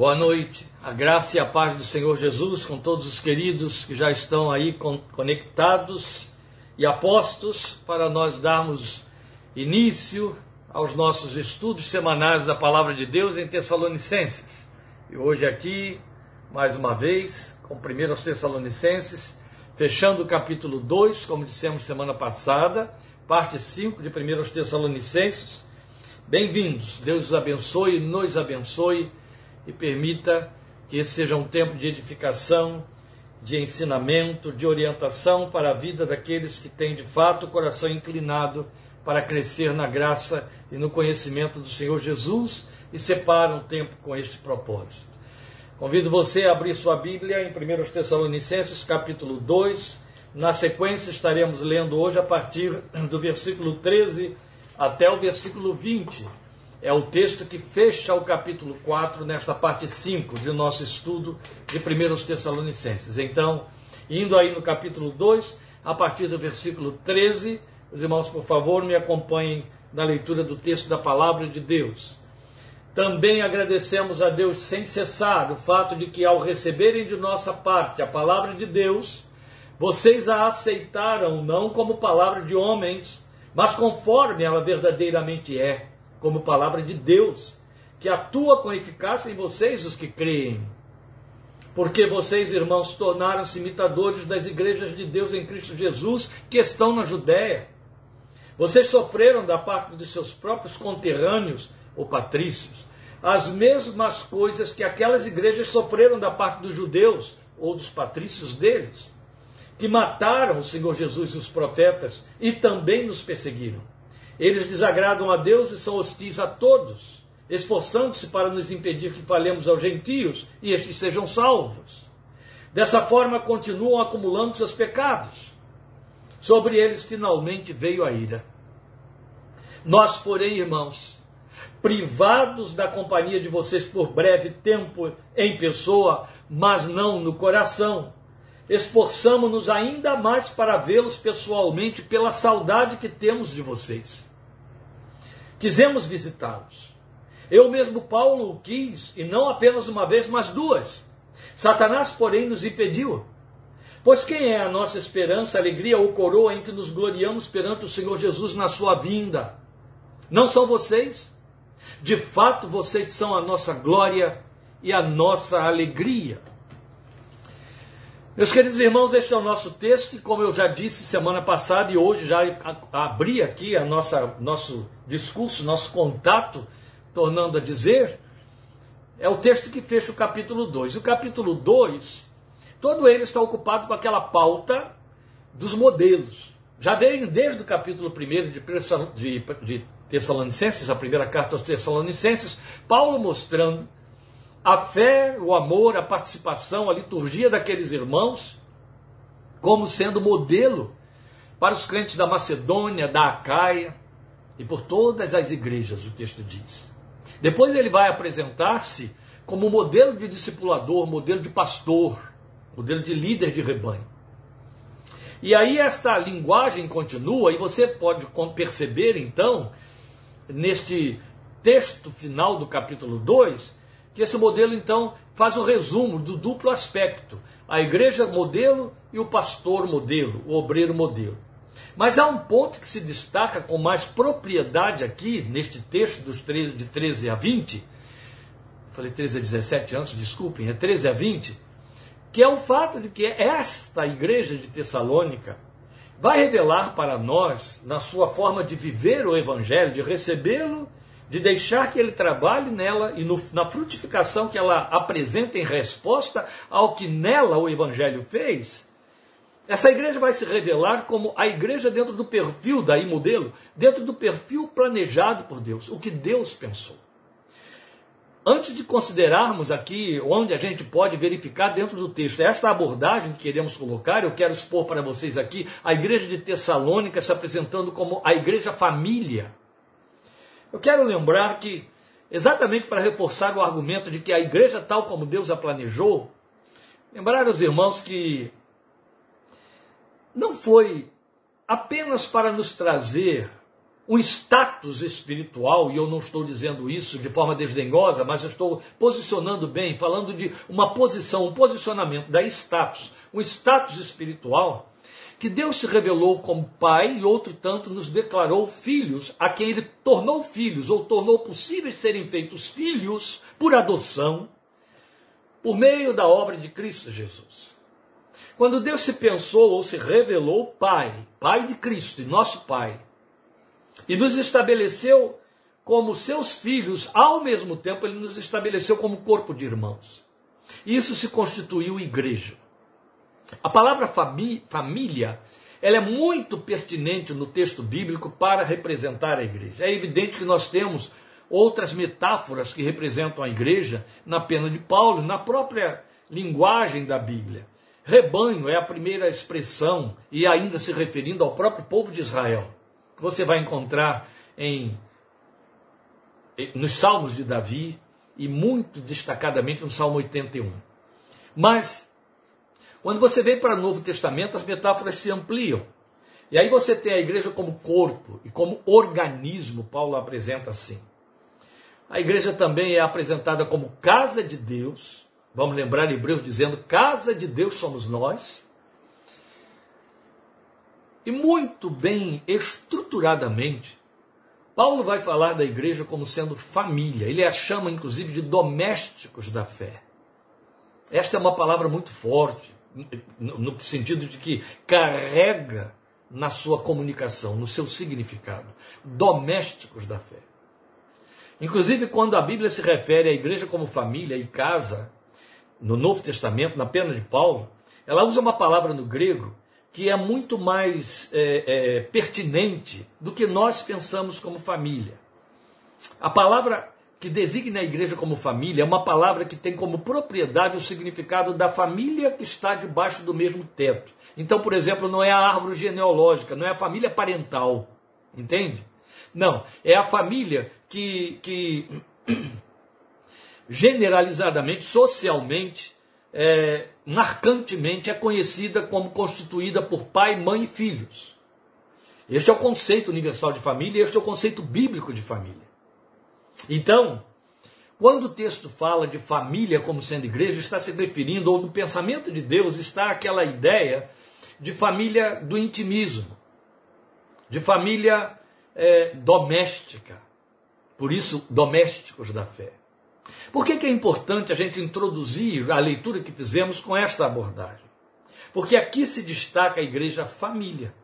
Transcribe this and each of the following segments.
Boa noite. A graça e a paz do Senhor Jesus com todos os queridos que já estão aí conectados e apostos para nós darmos início aos nossos estudos semanais da palavra de Deus em Tessalonicenses. E hoje aqui, mais uma vez, com 1 Tessalonicenses, fechando o capítulo 2, como dissemos semana passada, parte 5 de 1 Tessalonicenses. Bem-vindos. Deus os abençoe, nos abençoe e permita que esse seja um tempo de edificação, de ensinamento, de orientação para a vida daqueles que têm de fato o coração inclinado para crescer na graça e no conhecimento do Senhor Jesus e separam um tempo com este propósito. Convido você a abrir sua Bíblia em 1 Tessalonicenses, capítulo 2. Na sequência, estaremos lendo hoje a partir do versículo 13 até o versículo 20 é o texto que fecha o capítulo 4, nesta parte 5 do nosso estudo de 1 Tessalonicenses. Então, indo aí no capítulo 2, a partir do versículo 13, os irmãos, por favor, me acompanhem na leitura do texto da palavra de Deus. Também agradecemos a Deus sem cessar o fato de que, ao receberem de nossa parte a palavra de Deus, vocês a aceitaram não como palavra de homens, mas conforme ela verdadeiramente é como palavra de Deus, que atua com eficácia em vocês, os que creem. Porque vocês, irmãos, tornaram-se imitadores das igrejas de Deus em Cristo Jesus, que estão na Judéia. Vocês sofreram da parte dos seus próprios conterrâneos, ou patrícios, as mesmas coisas que aquelas igrejas sofreram da parte dos judeus, ou dos patrícios deles, que mataram o Senhor Jesus e os profetas e também nos perseguiram. Eles desagradam a Deus e são hostis a todos, esforçando-se para nos impedir que falemos aos gentios e estes sejam salvos. Dessa forma, continuam acumulando seus pecados. Sobre eles finalmente veio a ira. Nós, porém, irmãos, privados da companhia de vocês por breve tempo em pessoa, mas não no coração, esforçamo-nos ainda mais para vê-los pessoalmente pela saudade que temos de vocês. Quisemos visitá-los. Eu mesmo, Paulo, o quis, e não apenas uma vez, mas duas. Satanás, porém, nos impediu. Pois quem é a nossa esperança, alegria ou coroa em que nos gloriamos perante o Senhor Jesus na sua vinda? Não são vocês? De fato, vocês são a nossa glória e a nossa alegria. Meus queridos irmãos, este é o nosso texto, e como eu já disse semana passada e hoje já abri aqui a nossa nosso discurso, nosso contato, tornando a dizer, é o texto que fecha o capítulo 2. O capítulo 2, todo ele está ocupado com aquela pauta dos modelos. Já vem desde o capítulo 1 de, de, de Tessalonicenses, a primeira carta aos Tessalonicenses, Paulo mostrando a fé, o amor, a participação, a liturgia daqueles irmãos, como sendo modelo para os crentes da Macedônia, da Acaia e por todas as igrejas, o texto diz. Depois ele vai apresentar-se como modelo de discipulador, modelo de pastor, modelo de líder de rebanho. E aí esta linguagem continua, e você pode perceber então, neste texto final do capítulo 2, que esse modelo então faz o um resumo do duplo aspecto: a igreja modelo e o pastor modelo, o obreiro modelo. Mas há um ponto que se destaca com mais propriedade aqui, neste texto dos 13, de 13 a 20, falei 13 a 17 antes, desculpem, é 13 a 20, que é o fato de que esta igreja de Tessalônica vai revelar para nós, na sua forma de viver o evangelho, de recebê-lo de deixar que ele trabalhe nela e no, na frutificação que ela apresenta em resposta ao que nela o Evangelho fez, essa igreja vai se revelar como a igreja dentro do perfil, daí modelo, dentro do perfil planejado por Deus, o que Deus pensou. Antes de considerarmos aqui onde a gente pode verificar dentro do texto esta abordagem que queremos colocar, eu quero expor para vocês aqui a igreja de Tessalônica se apresentando como a igreja família eu quero lembrar que, exatamente para reforçar o argumento de que a igreja, tal como Deus a planejou, lembrar aos irmãos que não foi apenas para nos trazer um status espiritual, e eu não estou dizendo isso de forma desdenhosa, mas estou posicionando bem, falando de uma posição, um posicionamento da status, um status espiritual, que Deus se revelou como Pai e outro tanto nos declarou filhos, a quem Ele tornou filhos, ou tornou possíveis serem feitos filhos por adoção, por meio da obra de Cristo Jesus. Quando Deus se pensou ou se revelou Pai, Pai de Cristo e nosso Pai, e nos estabeleceu como seus filhos, ao mesmo tempo ele nos estabeleceu como corpo de irmãos. Isso se constituiu igreja. A palavra família, ela é muito pertinente no texto bíblico para representar a igreja. É evidente que nós temos outras metáforas que representam a igreja na pena de Paulo, na própria linguagem da Bíblia. Rebanho é a primeira expressão, e ainda se referindo ao próprio povo de Israel você vai encontrar em nos Salmos de Davi e muito destacadamente no Salmo 81. Mas quando você vem para o Novo Testamento, as metáforas se ampliam. E aí você tem a igreja como corpo e como organismo, Paulo apresenta assim. A igreja também é apresentada como casa de Deus. Vamos lembrar Hebreus dizendo: casa de Deus somos nós e muito bem estruturadamente, Paulo vai falar da igreja como sendo família. Ele a chama, inclusive, de domésticos da fé. Esta é uma palavra muito forte, no sentido de que carrega na sua comunicação, no seu significado. Domésticos da fé. Inclusive, quando a Bíblia se refere à igreja como família e casa, no Novo Testamento, na pena de Paulo, ela usa uma palavra no grego que é muito mais é, é, pertinente do que nós pensamos como família. A palavra que designa a igreja como família é uma palavra que tem como propriedade o significado da família que está debaixo do mesmo teto. Então, por exemplo, não é a árvore genealógica, não é a família parental, entende? Não, é a família que, que generalizadamente, socialmente, é, marcantemente é conhecida como constituída por pai, mãe e filhos. Este é o conceito universal de família, este é o conceito bíblico de família. Então, quando o texto fala de família como sendo igreja, está se referindo, ou no pensamento de Deus, está aquela ideia de família do intimismo, de família é, doméstica. Por isso, domésticos da fé. Por que, que é importante a gente introduzir a leitura que fizemos com esta abordagem? Porque aqui se destaca a igreja família.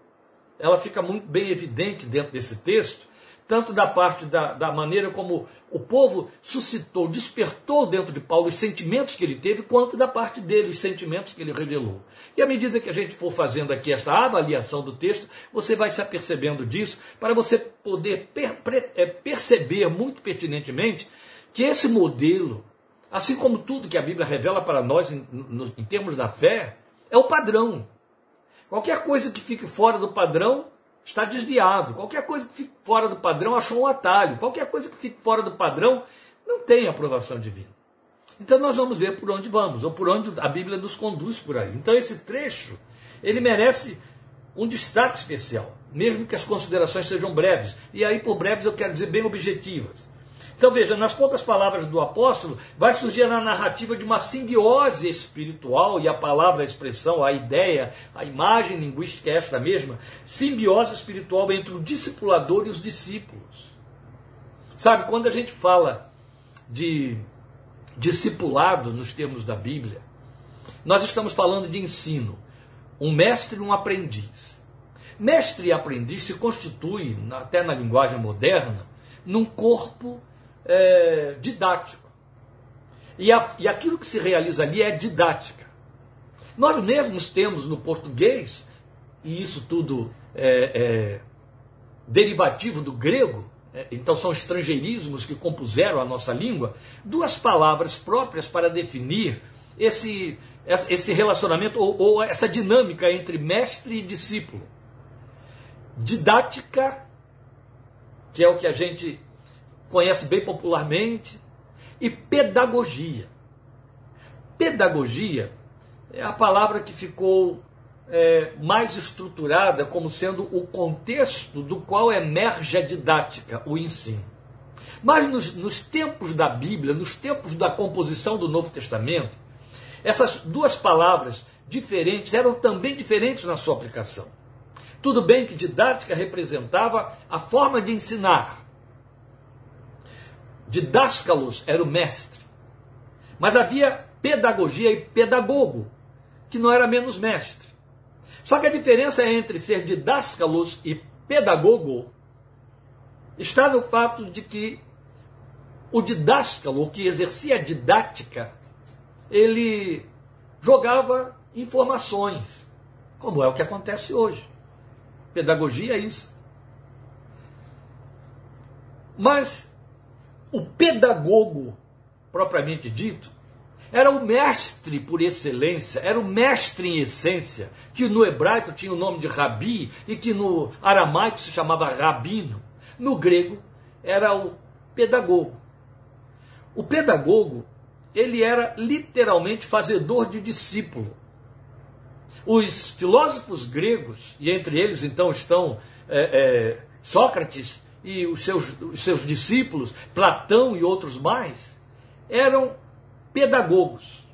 Ela fica muito bem evidente dentro desse texto, tanto da parte da, da maneira como o povo suscitou, despertou dentro de Paulo os sentimentos que ele teve, quanto da parte dele, os sentimentos que ele revelou. E à medida que a gente for fazendo aqui essa avaliação do texto, você vai se apercebendo disso, para você poder per, é, perceber muito pertinentemente que esse modelo, assim como tudo que a Bíblia revela para nós em, no, em termos da fé, é o padrão. Qualquer coisa que fique fora do padrão está desviado. Qualquer coisa que fique fora do padrão achou um atalho. Qualquer coisa que fique fora do padrão não tem aprovação divina. Então nós vamos ver por onde vamos, ou por onde a Bíblia nos conduz por aí. Então esse trecho, ele merece um destaque especial, mesmo que as considerações sejam breves. E aí por breves eu quero dizer bem objetivas. Então veja, nas poucas palavras do apóstolo, vai surgir a narrativa de uma simbiose espiritual, e a palavra, a expressão, a ideia, a imagem linguística é esta mesma, simbiose espiritual entre o discipulador e os discípulos. Sabe, quando a gente fala de discipulado nos termos da Bíblia, nós estamos falando de ensino, um mestre e um aprendiz. Mestre e aprendiz se constitui, até na linguagem moderna, num corpo é, didático. E, a, e aquilo que se realiza ali é didática. Nós mesmos temos no português, e isso tudo é, é derivativo do grego, é, então são estrangeirismos que compuseram a nossa língua, duas palavras próprias para definir esse, esse relacionamento ou, ou essa dinâmica entre mestre e discípulo. Didática, que é o que a gente conhece bem popularmente, e pedagogia. Pedagogia é a palavra que ficou é, mais estruturada como sendo o contexto do qual emerge a didática, o ensino. Mas nos, nos tempos da Bíblia, nos tempos da composição do Novo Testamento, essas duas palavras diferentes eram também diferentes na sua aplicação. Tudo bem que didática representava a forma de ensinar. Didáscalos era o mestre. Mas havia pedagogia e pedagogo, que não era menos mestre. Só que a diferença entre ser didáscalos e pedagogo está no fato de que o didáscalo, que exercia a didática, ele jogava informações, como é o que acontece hoje. Pedagogia é isso. Mas o pedagogo, propriamente dito, era o mestre por excelência, era o mestre em essência, que no hebraico tinha o nome de rabi e que no aramaico se chamava rabino. No grego era o pedagogo. O pedagogo, ele era literalmente fazedor de discípulo. Os filósofos gregos, e entre eles então estão é, é, Sócrates e os seus, os seus discípulos, Platão e outros mais, eram pedagogos.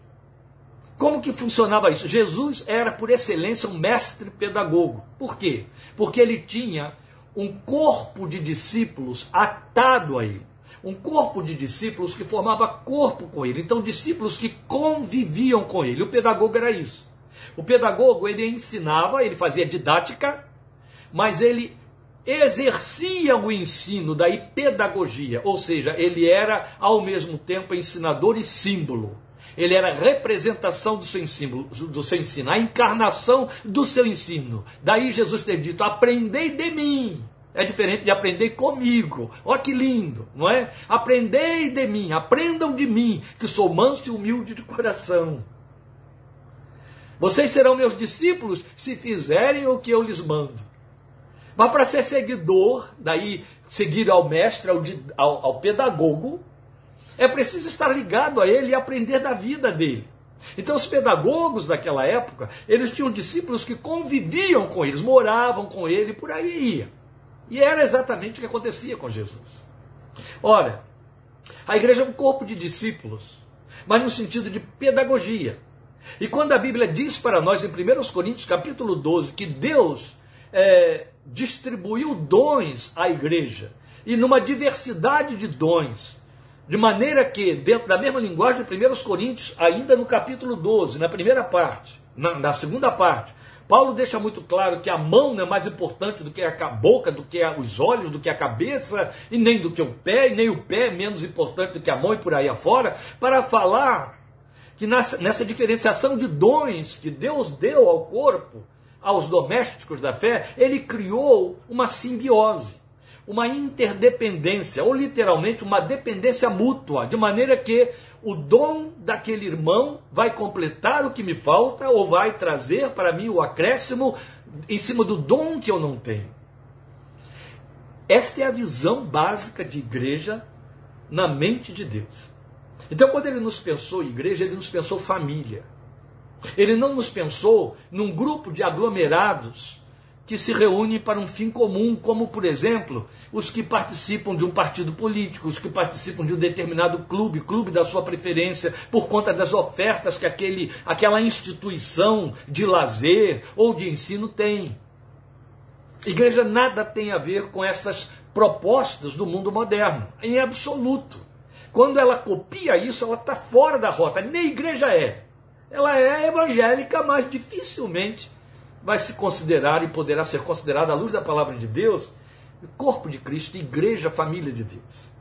Como que funcionava isso? Jesus era, por excelência, um mestre pedagogo. Por quê? Porque ele tinha um corpo de discípulos atado a ele. Um corpo de discípulos que formava corpo com ele. Então, discípulos que conviviam com ele. O pedagogo era isso. O pedagogo, ele ensinava, ele fazia didática, mas ele exercia o ensino, daí pedagogia, ou seja, ele era ao mesmo tempo ensinador e símbolo. Ele era representação do seu, ensino, do seu ensino, a encarnação do seu ensino. Daí Jesus ter dito: aprendei de mim. É diferente de aprender comigo. Olha que lindo, não é? Aprendei de mim, aprendam de mim, que sou manso e humilde de coração. Vocês serão meus discípulos se fizerem o que eu lhes mando. Mas para ser seguidor, daí seguir ao mestre, ao, ao, ao pedagogo, é preciso estar ligado a ele e aprender da vida dele. Então, os pedagogos daquela época, eles tinham discípulos que conviviam com eles, moravam com ele, por aí ia. E era exatamente o que acontecia com Jesus. Ora, a igreja é um corpo de discípulos, mas no sentido de pedagogia. E quando a Bíblia diz para nós em 1 Coríntios capítulo 12 que Deus é, distribuiu dons à igreja, e numa diversidade de dons, de maneira que, dentro da mesma linguagem de 1 Coríntios, ainda no capítulo 12, na primeira parte, na, na, segunda parte, Paulo deixa muito claro que a mão não é mais importante do que a boca, do que os olhos, do que a cabeça, e nem do que o pé, e nem o pé é menos importante do que a mão e por aí afora, para falar que nessa, nessa diferenciação de dons que Deus deu ao corpo, aos domésticos da fé, ele criou uma simbiose, uma interdependência, ou literalmente uma dependência mútua, de maneira que o dom daquele irmão vai completar o que me falta ou vai trazer para mim o acréscimo em cima do dom que eu não tenho. Esta é a visão básica de igreja na mente de Deus. Então, quando ele nos pensou igreja, ele nos pensou família. Ele não nos pensou num grupo de aglomerados que se reúnem para um fim comum, como, por exemplo, os que participam de um partido político, os que participam de um determinado clube, clube da sua preferência, por conta das ofertas que aquele, aquela instituição de lazer ou de ensino tem. Igreja nada tem a ver com essas propostas do mundo moderno, em absoluto. Quando ela copia isso, ela está fora da rota. Nem igreja é ela é evangélica, mas dificilmente vai se considerar e poderá ser considerada, à luz da palavra de Deus, corpo de Cristo, igreja, família de Deus.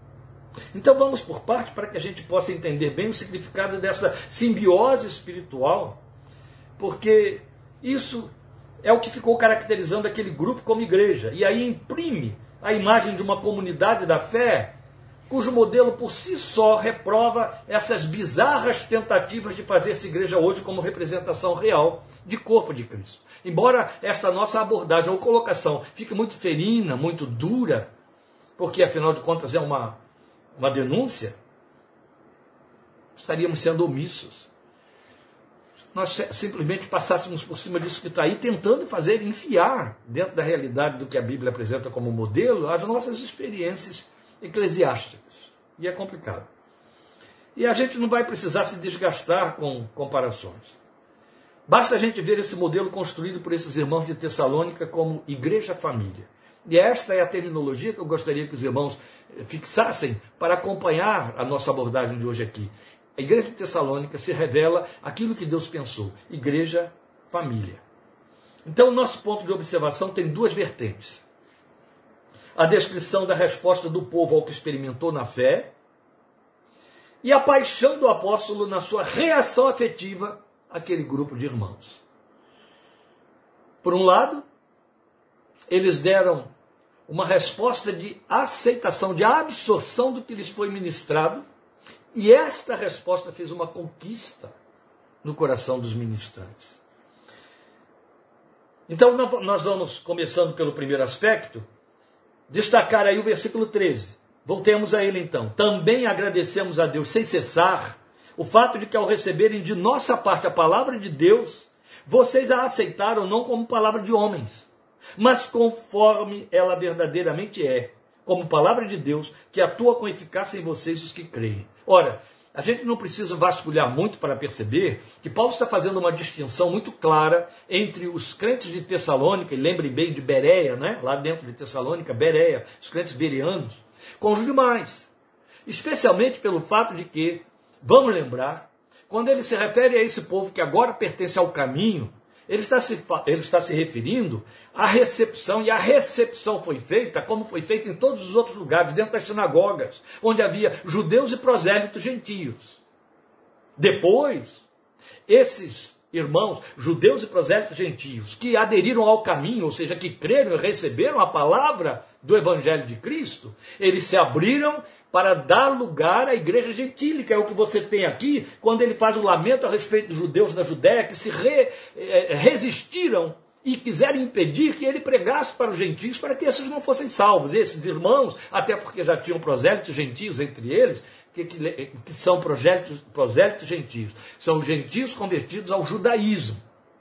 Então vamos por parte para que a gente possa entender bem o significado dessa simbiose espiritual, porque isso é o que ficou caracterizando aquele grupo como igreja. E aí imprime a imagem de uma comunidade da fé cujo modelo por si só reprova essas bizarras tentativas de fazer essa igreja hoje como representação real de corpo de Cristo. Embora esta nossa abordagem ou colocação fique muito ferina, muito dura, porque afinal de contas é uma, uma denúncia, estaríamos sendo omissos. nós simplesmente passássemos por cima disso que está aí, tentando fazer, enfiar dentro da realidade do que a Bíblia apresenta como modelo, as nossas experiências eclesiásticas. E é complicado. E a gente não vai precisar se desgastar com comparações. Basta a gente ver esse modelo construído por esses irmãos de Tessalônica como igreja-família. E esta é a terminologia que eu gostaria que os irmãos fixassem para acompanhar a nossa abordagem de hoje aqui. A igreja de Tessalônica se revela aquilo que Deus pensou: igreja, família. Então, o nosso ponto de observação tem duas vertentes. A descrição da resposta do povo ao que experimentou na fé e a paixão do apóstolo na sua reação afetiva àquele grupo de irmãos. Por um lado, eles deram uma resposta de aceitação, de absorção do que lhes foi ministrado, e esta resposta fez uma conquista no coração dos ministrantes. Então, nós vamos, começando pelo primeiro aspecto, destacar aí o versículo 13. Voltemos a ele então. Também agradecemos a Deus sem cessar o fato de que, ao receberem de nossa parte a palavra de Deus, vocês a aceitaram não como palavra de homens, mas conforme ela verdadeiramente é, como palavra de Deus, que atua com eficácia em vocês os que creem. Ora, a gente não precisa vasculhar muito para perceber que Paulo está fazendo uma distinção muito clara entre os crentes de Tessalônica, e lembrem bem de Bereia, né? lá dentro de Tessalônica, Bereia, os crentes bereanos, com os demais. Especialmente pelo fato de que, vamos lembrar, quando ele se refere a esse povo que agora pertence ao caminho, ele está, se, ele está se referindo à recepção, e a recepção foi feita como foi feita em todos os outros lugares, dentro das sinagogas, onde havia judeus e prosélitos gentios. Depois, esses irmãos, judeus e prosélitos gentios, que aderiram ao caminho, ou seja, que creram e receberam a palavra do Evangelho de Cristo, eles se abriram para dar lugar à igreja gentílica. É o que você tem aqui, quando ele faz o lamento a respeito dos judeus da Judéia que se re, eh, resistiram e quiseram impedir que ele pregasse para os gentios para que esses não fossem salvos. Esses irmãos, até porque já tinham prosélitos gentios entre eles, que, que, que são prosélitos, prosélitos gentios. São gentios convertidos ao judaísmo.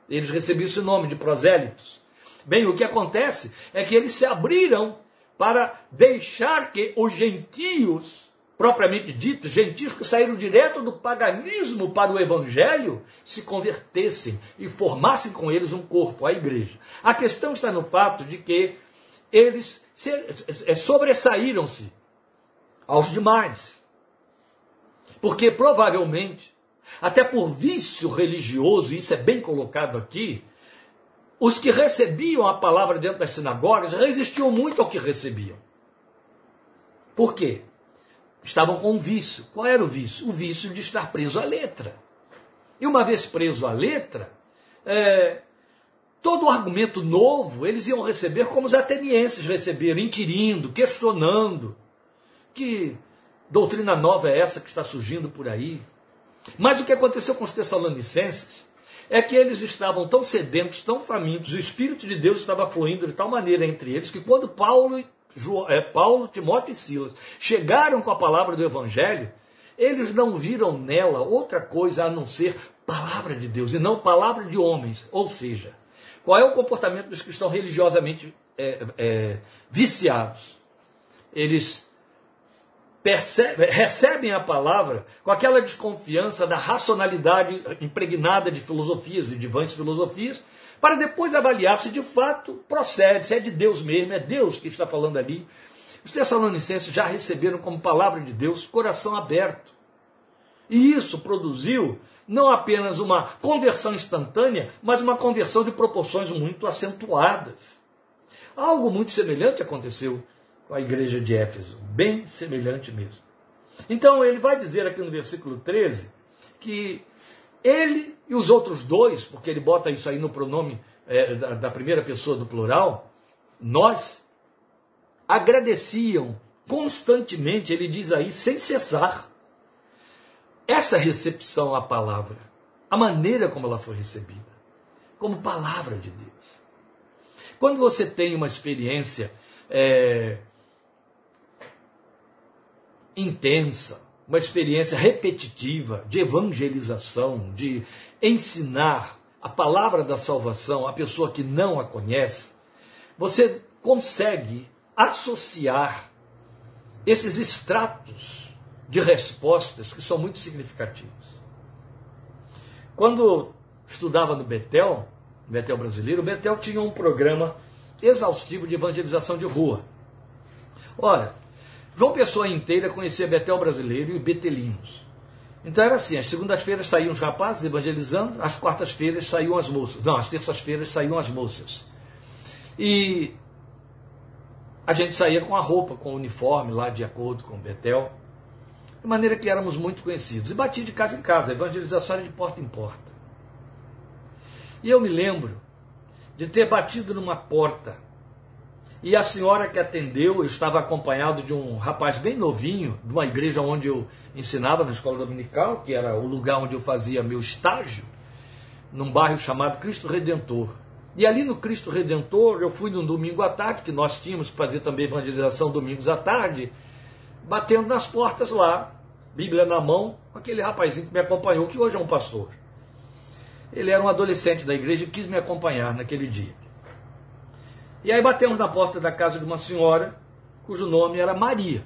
Eles recebiam esse nome de prosélitos. Bem, o que acontece é que eles se abriram para deixar que os gentios, propriamente ditos, gentios que saíram direto do paganismo para o evangelho, se convertessem e formassem com eles um corpo, a igreja. A questão está no fato de que eles é, sobressaíram-se aos demais. Porque provavelmente, até por vício religioso, isso é bem colocado aqui, os que recebiam a palavra dentro das sinagogas resistiam muito ao que recebiam. Por quê? Estavam com um vício. Qual era o vício? O vício de estar preso à letra. E uma vez preso à letra, é, todo argumento novo eles iam receber como os atenienses receberam, inquirindo, questionando. Que doutrina nova é essa que está surgindo por aí? Mas o que aconteceu com os tessalonicenses é que eles estavam tão sedentos, tão famintos, o Espírito de Deus estava fluindo de tal maneira entre eles que quando Paulo, é, Paulo, Timóteo e Silas chegaram com a palavra do Evangelho, eles não viram nela outra coisa a não ser palavra de Deus e não palavra de homens. Ou seja, qual é o comportamento dos que estão religiosamente é, é, viciados? Eles percebe, recebem a palavra com aquela desconfiança da racionalidade impregnada de filosofias e de vãs filosofias, para depois avaliar se de fato procede, se é de Deus mesmo, é Deus que está falando ali. Os Tessalonicenses já receberam como palavra de Deus coração aberto. E isso produziu não apenas uma conversão instantânea, mas uma conversão de proporções muito acentuadas. Algo muito semelhante aconteceu a igreja de Éfeso, bem semelhante mesmo. Então ele vai dizer aqui no versículo 13 que ele e os outros dois, porque ele bota isso aí no pronome é, da, da primeira pessoa do plural, nós agradeciam constantemente, ele diz aí, sem cessar, essa recepção à palavra, a maneira como ela foi recebida, como palavra de Deus. Quando você tem uma experiência é, intensa, uma experiência repetitiva de evangelização, de ensinar a palavra da salvação à pessoa que não a conhece, você consegue associar esses extratos de respostas que são muito significativos. Quando estudava no Betel, Betel brasileiro, o Betel tinha um programa exaustivo de evangelização de rua. Ora, João Pessoa inteira conhecia Betel brasileiro e betelinos. Então era assim, às segundas-feiras saíam os rapazes evangelizando, às quartas-feiras saíam as moças. Não, às terças-feiras saíam as moças. E a gente saía com a roupa, com o uniforme lá de acordo com o Betel. De maneira que éramos muito conhecidos. E batia de casa em casa, a evangelização era de porta em porta. E eu me lembro de ter batido numa porta e a senhora que atendeu, eu estava acompanhado de um rapaz bem novinho, de uma igreja onde eu ensinava na escola dominical, que era o lugar onde eu fazia meu estágio, num bairro chamado Cristo Redentor. E ali no Cristo Redentor, eu fui num domingo à tarde, que nós tínhamos que fazer também evangelização domingos à tarde, batendo nas portas lá, Bíblia na mão, aquele rapazinho que me acompanhou, que hoje é um pastor. Ele era um adolescente da igreja e quis me acompanhar naquele dia. E aí batemos na porta da casa de uma senhora, cujo nome era Maria.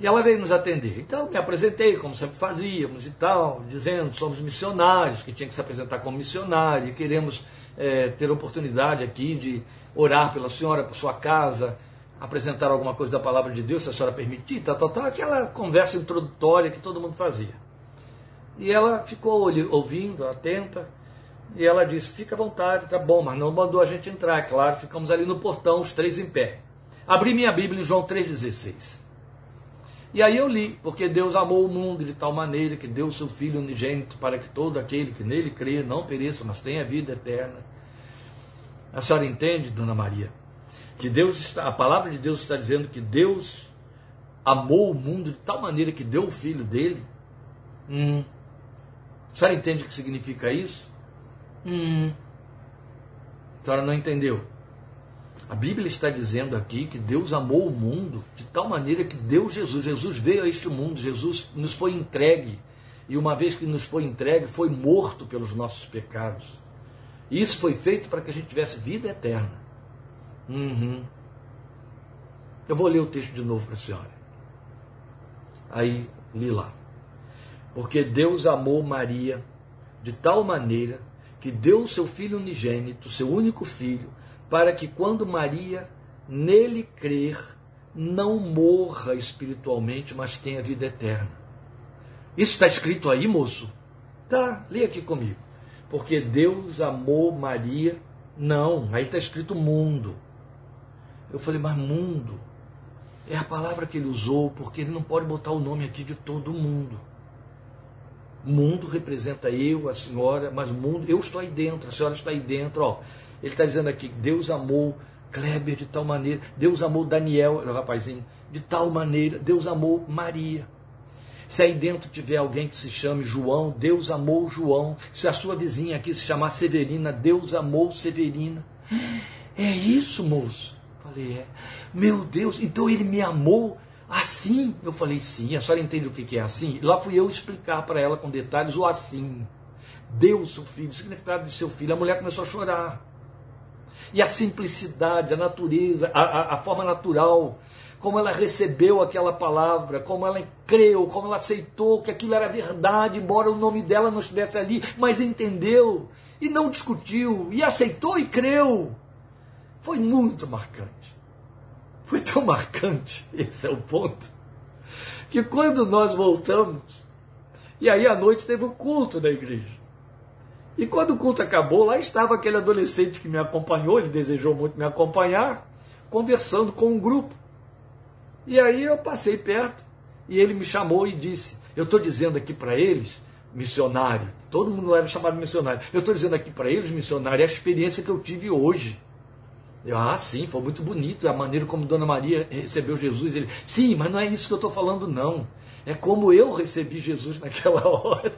E ela veio nos atender. Então me apresentei, como sempre fazíamos e tal, dizendo somos missionários, que tinha que se apresentar como missionário, e queremos é, ter oportunidade aqui de orar pela senhora, por sua casa, apresentar alguma coisa da palavra de Deus, se a senhora permitir, tal, tal, tal, aquela conversa introdutória que todo mundo fazia. E ela ficou ouvindo, atenta, e ela disse: Fica à vontade, tá bom, mas não mandou a gente entrar, claro. Ficamos ali no portão, os três em pé. Abri minha Bíblia em João 3,16. E aí eu li, porque Deus amou o mundo de tal maneira que deu o seu Filho unigênito para que todo aquele que nele crê não pereça, mas tenha vida eterna. A senhora entende, Dona Maria, que Deus está, a palavra de Deus está dizendo que Deus amou o mundo de tal maneira que deu o Filho dele? Hum. A senhora entende o que significa isso? Hum. A senhora não entendeu. A Bíblia está dizendo aqui que Deus amou o mundo de tal maneira que deu Jesus. Jesus veio a este mundo, Jesus nos foi entregue. E uma vez que nos foi entregue, foi morto pelos nossos pecados. E isso foi feito para que a gente tivesse vida eterna. Uhum. Eu vou ler o texto de novo para a senhora. Aí li lá. Porque Deus amou Maria de tal maneira que deu o seu filho unigênito, seu único filho, para que quando Maria nele crer, não morra espiritualmente, mas tenha vida eterna. Isso está escrito aí, moço? Tá, lê aqui comigo. Porque Deus amou Maria. Não, aí está escrito mundo. Eu falei, mas mundo é a palavra que ele usou, porque ele não pode botar o nome aqui de todo mundo. Mundo representa eu, a senhora, mas mundo, eu estou aí dentro, a senhora está aí dentro. Ó. Ele está dizendo aqui Deus amou Kleber de tal maneira, Deus amou Daniel, o rapazinho, de tal maneira, Deus amou Maria. Se aí dentro tiver alguém que se chame João, Deus amou João. Se a sua vizinha aqui se chamar Severina, Deus amou Severina. É isso, moço? Falei, é. Meu Deus, então ele me amou Assim? Eu falei, sim. A senhora entende o que é assim? Lá fui eu explicar para ela com detalhes o assim. Deus, seu filho, o significado de seu filho. A mulher começou a chorar. E a simplicidade, a natureza, a, a, a forma natural, como ela recebeu aquela palavra, como ela creu, como ela aceitou que aquilo era verdade, embora o nome dela não estivesse ali, mas entendeu e não discutiu, e aceitou e creu. Foi muito marcante. Foi tão marcante, esse é o ponto, que quando nós voltamos, e aí à noite teve o culto da igreja. E quando o culto acabou, lá estava aquele adolescente que me acompanhou, ele desejou muito me acompanhar, conversando com um grupo. E aí eu passei perto e ele me chamou e disse: Eu estou dizendo aqui para eles, missionário, todo mundo era chamado missionário, eu estou dizendo aqui para eles, missionário, a experiência que eu tive hoje. Eu, ah, sim, foi muito bonito a maneira como Dona Maria recebeu Jesus. Ele, sim, mas não é isso que eu estou falando, não. É como eu recebi Jesus naquela hora.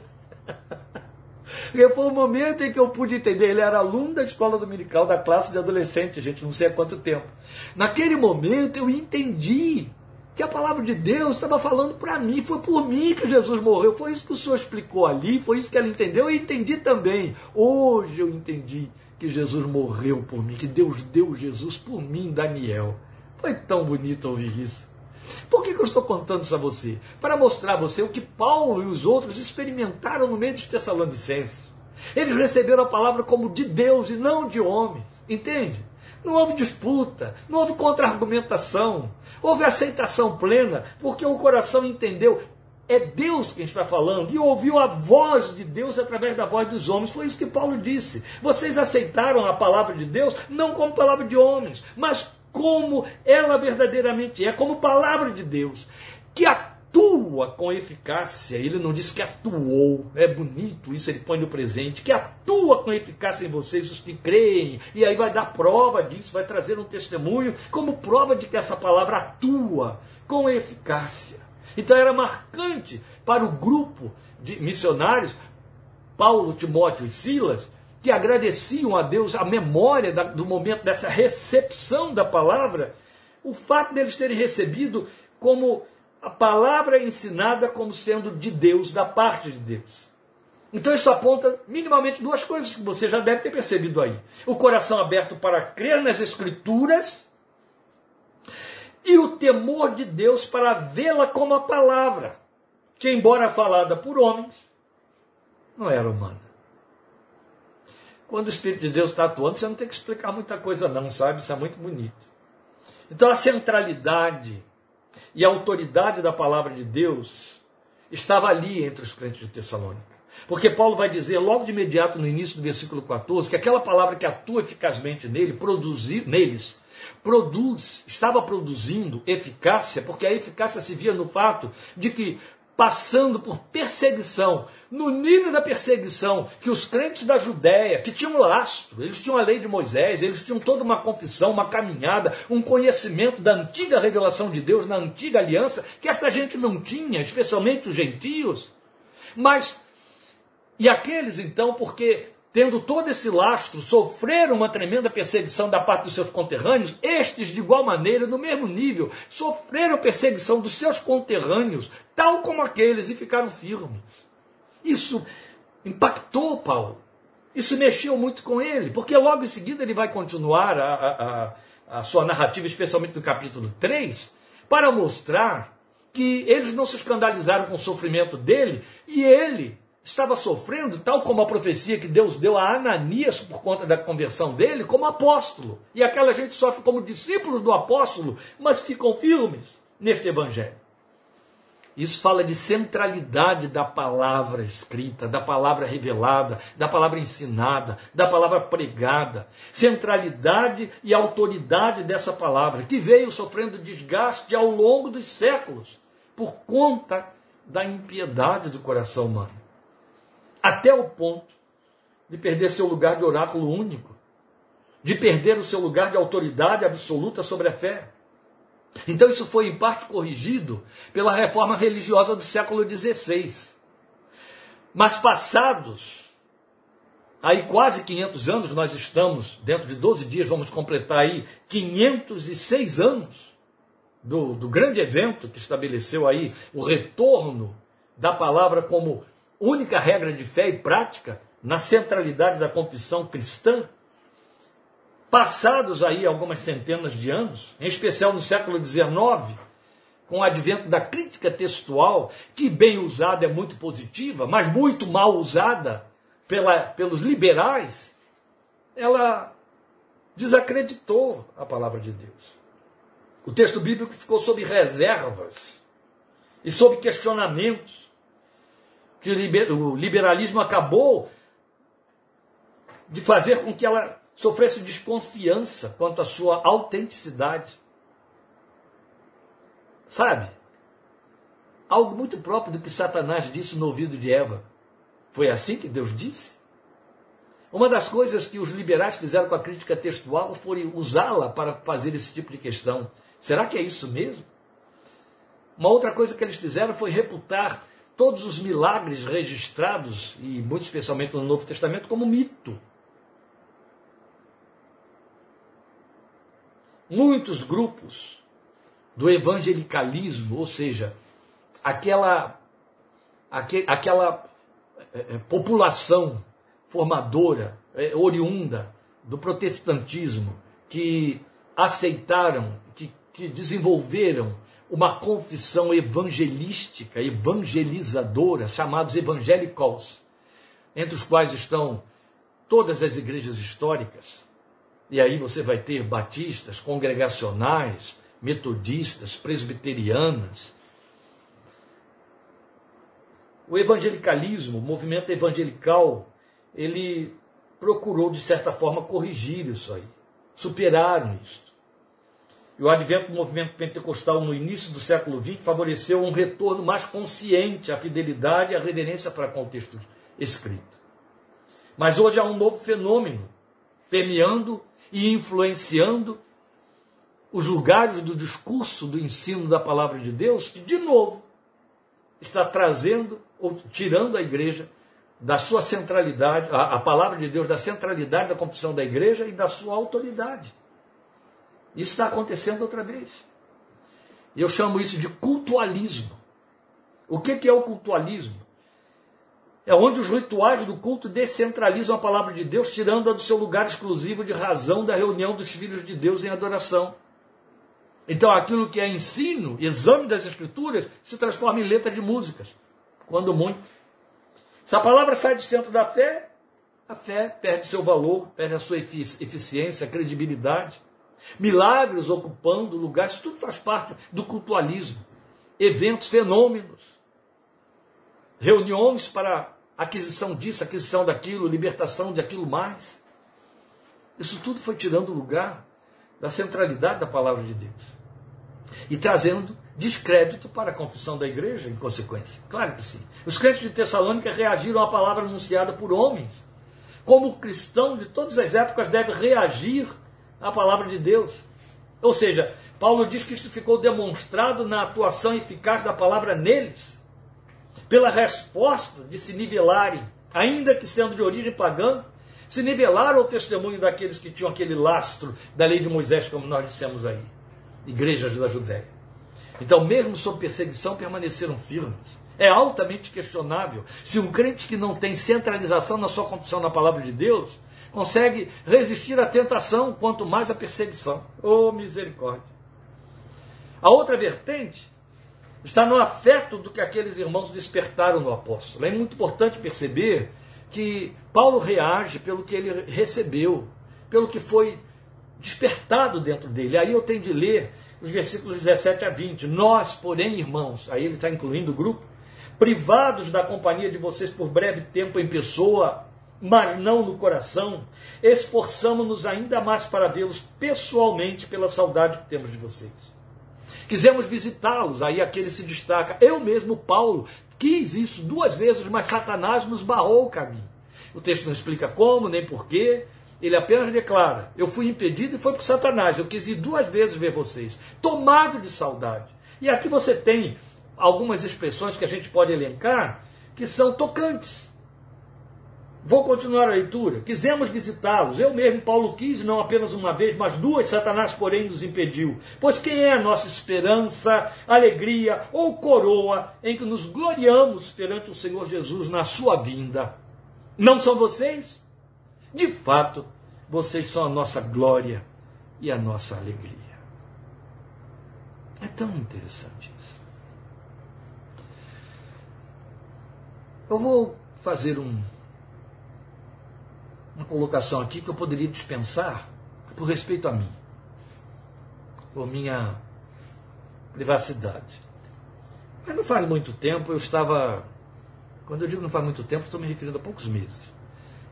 Porque foi o momento em que eu pude entender. Ele era aluno da escola dominical, da classe de adolescente, gente, não sei há quanto tempo. Naquele momento eu entendi que a palavra de Deus estava falando para mim, foi por mim que Jesus morreu. Foi isso que o senhor explicou ali, foi isso que ela entendeu e entendi também. Hoje eu entendi que Jesus morreu por mim, que Deus deu Jesus por mim, Daniel. Foi tão bonito ouvir isso. Por que, que eu estou contando isso a você? Para mostrar a você o que Paulo e os outros experimentaram no meio dos Tessalonicenses. Eles receberam a palavra como de Deus e não de homens. Entende? Não houve disputa, não houve contra-argumentação, houve aceitação plena, porque o coração entendeu. É Deus quem está falando e ouviu a voz de Deus através da voz dos homens. Foi isso que Paulo disse. Vocês aceitaram a palavra de Deus não como palavra de homens, mas como ela verdadeiramente é, como palavra de Deus, que atua com eficácia. Ele não diz que atuou, é bonito isso, ele põe no presente, que atua com eficácia em vocês, os que creem, e aí vai dar prova disso, vai trazer um testemunho como prova de que essa palavra atua com eficácia. Então era marcante para o grupo de missionários, Paulo, Timóteo e Silas, que agradeciam a Deus a memória da, do momento dessa recepção da palavra, o fato deles terem recebido como a palavra ensinada como sendo de Deus, da parte de Deus. Então isso aponta minimamente duas coisas que você já deve ter percebido aí: o coração aberto para crer nas Escrituras e o temor de Deus para vê-la como a palavra, que, embora falada por homens, não era humana. Quando o Espírito de Deus está atuando, você não tem que explicar muita coisa, não, sabe? Isso é muito bonito. Então a centralidade e a autoridade da palavra de Deus estava ali entre os crentes de Tessalônica. Porque Paulo vai dizer logo de imediato no início do versículo 14 que aquela palavra que atua eficazmente nele, produzir, neles, produz, estava produzindo eficácia, porque a eficácia se via no fato de que passando por perseguição, no nível da perseguição que os crentes da Judéia, que tinham lastro, eles tinham a lei de Moisés, eles tinham toda uma confissão, uma caminhada, um conhecimento da antiga revelação de Deus na antiga aliança, que esta gente não tinha, especialmente os gentios. Mas, e aqueles então, porque tendo todo esse lastro, sofreram uma tremenda perseguição da parte dos seus conterrâneos, estes, de igual maneira, no mesmo nível, sofreram perseguição dos seus conterrâneos, tal como aqueles, e ficaram firmes. Isso impactou Paulo. Isso mexeu muito com ele, porque logo em seguida ele vai continuar a, a, a sua narrativa, especialmente no capítulo 3, para mostrar que eles não se escandalizaram com o sofrimento dele e ele estava sofrendo, tal como a profecia que Deus deu a Ananias por conta da conversão dele, como apóstolo. E aquela gente sofre como discípulos do apóstolo, mas ficam firmes neste evangelho. Isso fala de centralidade da palavra escrita, da palavra revelada, da palavra ensinada, da palavra pregada. Centralidade e autoridade dessa palavra, que veio sofrendo desgaste ao longo dos séculos, por conta da impiedade do coração humano até o ponto de perder seu lugar de oráculo único, de perder o seu lugar de autoridade absoluta sobre a fé. Então isso foi em parte corrigido pela reforma religiosa do século XVI. Mas passados aí quase 500 anos, nós estamos, dentro de 12 dias, vamos completar aí 506 anos do, do grande evento que estabeleceu aí o retorno da palavra como única regra de fé e prática na centralidade da confissão cristã, passados aí algumas centenas de anos, em especial no século XIX, com o advento da crítica textual, que bem usada é muito positiva, mas muito mal usada pela, pelos liberais, ela desacreditou a palavra de Deus. O texto bíblico ficou sob reservas e sob questionamentos que o liberalismo acabou de fazer com que ela sofresse desconfiança quanto à sua autenticidade. Sabe? Algo muito próprio do que Satanás disse no ouvido de Eva. Foi assim que Deus disse? Uma das coisas que os liberais fizeram com a crítica textual foi usá-la para fazer esse tipo de questão. Será que é isso mesmo? Uma outra coisa que eles fizeram foi reputar todos os milagres registrados, e muito especialmente no Novo Testamento, como mito. Muitos grupos do evangelicalismo, ou seja, aquela, aquela é, população formadora, é, oriunda do protestantismo, que aceitaram, que, que desenvolveram uma confissão evangelística, evangelizadora, chamados evangélicos, entre os quais estão todas as igrejas históricas. E aí você vai ter batistas, congregacionais, metodistas, presbiterianas. O evangelicalismo, o movimento evangelical, ele procurou, de certa forma, corrigir isso aí. Superaram isso. E o advento do movimento pentecostal no início do século XX favoreceu um retorno mais consciente à fidelidade e à reverência para com o escrito. Mas hoje há um novo fenômeno permeando e influenciando os lugares do discurso, do ensino da palavra de Deus, que, de novo, está trazendo ou tirando a igreja da sua centralidade, a, a palavra de Deus da centralidade da confissão da igreja e da sua autoridade. Isso está acontecendo outra vez. Eu chamo isso de cultualismo. O que, que é o cultualismo? É onde os rituais do culto descentralizam a palavra de Deus, tirando-a do seu lugar exclusivo de razão da reunião dos filhos de Deus em adoração. Então aquilo que é ensino, exame das escrituras, se transforma em letra de músicas, quando muito. Se a palavra sai do centro da fé, a fé perde seu valor, perde a sua eficiência, a credibilidade. Milagres ocupando lugares, tudo faz parte do cultualismo. Eventos, fenômenos, reuniões para aquisição disso, aquisição daquilo, libertação de aquilo mais. Isso tudo foi tirando o lugar da centralidade da palavra de Deus e trazendo descrédito para a confissão da igreja, em consequência. Claro que sim. Os crentes de Tessalônica reagiram à palavra anunciada por homens. Como o cristão de todas as épocas deve reagir à palavra de Deus. Ou seja, Paulo diz que isso ficou demonstrado na atuação eficaz da palavra neles, pela resposta de se nivelarem, ainda que sendo de origem pagã, se nivelaram ao testemunho daqueles que tinham aquele lastro da lei de Moisés, como nós dissemos aí, igrejas da Judéia. Então, mesmo sob perseguição, permaneceram firmes. É altamente questionável se um crente que não tem centralização na sua confissão na palavra de Deus consegue resistir à tentação, quanto mais à perseguição. Oh, misericórdia! A outra vertente está no afeto do que aqueles irmãos despertaram no apóstolo. É muito importante perceber que Paulo reage pelo que ele recebeu, pelo que foi despertado dentro dele. Aí eu tenho de ler os versículos 17 a 20. Nós, porém, irmãos, aí ele está incluindo o grupo, privados da companhia de vocês por breve tempo em pessoa, mas não no coração, esforçamos-nos ainda mais para vê-los pessoalmente pela saudade que temos de vocês. Quisemos visitá-los, aí aquele se destaca. Eu mesmo, Paulo, quis isso duas vezes, mas Satanás nos barrou o caminho. O texto não explica como, nem porquê, ele apenas declara: Eu fui impedido e foi por Satanás. Eu quis ir duas vezes ver vocês, tomado de saudade. E aqui você tem algumas expressões que a gente pode elencar que são tocantes. Vou continuar a leitura. Quisemos visitá-los. Eu mesmo, Paulo, quis, não apenas uma vez, mas duas. Satanás, porém, nos impediu. Pois quem é a nossa esperança, alegria ou coroa em que nos gloriamos perante o Senhor Jesus na sua vinda? Não são vocês? De fato, vocês são a nossa glória e a nossa alegria. É tão interessante isso. Eu vou fazer um, uma colocação aqui que eu poderia dispensar por respeito a mim, por minha privacidade. Mas não faz muito tempo eu estava. Quando eu digo não faz muito tempo, estou me referindo a poucos meses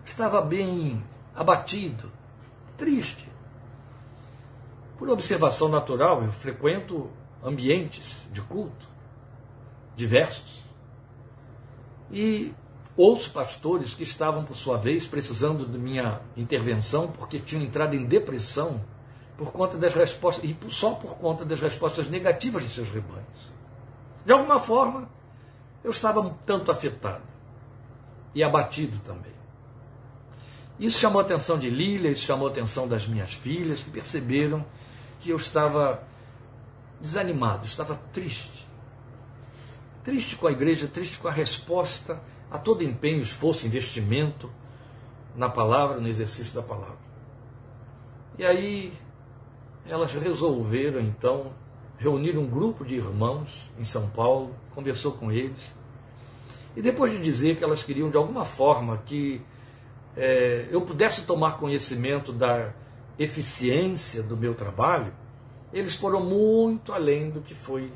estava bem abatido, triste. Por observação natural, eu frequento ambientes de culto diversos e ouço pastores que estavam, por sua vez, precisando de minha intervenção porque tinham entrado em depressão por conta das respostas e só por conta das respostas negativas de seus rebanhos. De alguma forma, eu estava um tanto afetado e abatido também. Isso chamou a atenção de Lília, isso chamou a atenção das minhas filhas, que perceberam que eu estava desanimado, estava triste. Triste com a igreja, triste com a resposta a todo empenho, esforço, investimento na palavra, no exercício da palavra. E aí elas resolveram então reunir um grupo de irmãos em São Paulo, conversou com eles, e depois de dizer que elas queriam de alguma forma que é, eu pudesse tomar conhecimento da eficiência do meu trabalho, eles foram muito além do que foi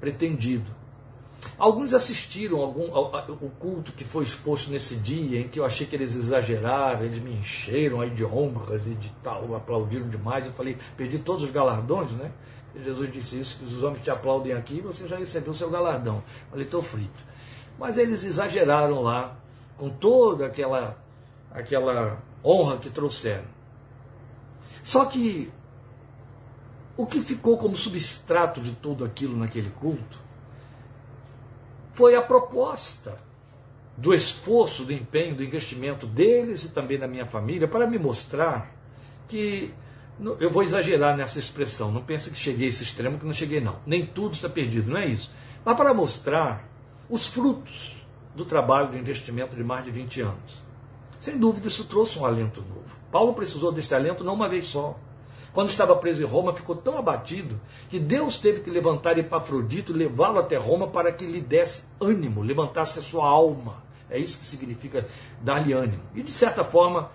pretendido. Alguns assistiram algum, ao, ao, o culto que foi exposto nesse dia, em que eu achei que eles exageraram, eles me encheram aí de honras e de tal, aplaudiram demais. Eu falei, perdi todos os galardões, né? Jesus disse isso, que os homens te aplaudem aqui, você já recebeu o seu galardão. Eu falei, estou frito. Mas eles exageraram lá, com toda aquela, aquela honra que trouxeram. Só que o que ficou como substrato de tudo aquilo naquele culto foi a proposta do esforço, do empenho, do investimento deles e também da minha família para me mostrar que eu vou exagerar nessa expressão, não pense que cheguei a esse extremo que não cheguei não. Nem tudo está perdido, não é isso. Mas para mostrar os frutos do trabalho do investimento de mais de 20 anos. Sem dúvida, isso trouxe um alento novo. Paulo precisou desse alento não uma vez só. Quando estava preso em Roma, ficou tão abatido que Deus teve que levantar Epafrodito e levá-lo até Roma para que lhe desse ânimo, levantasse a sua alma. É isso que significa dar-lhe ânimo. E de certa forma,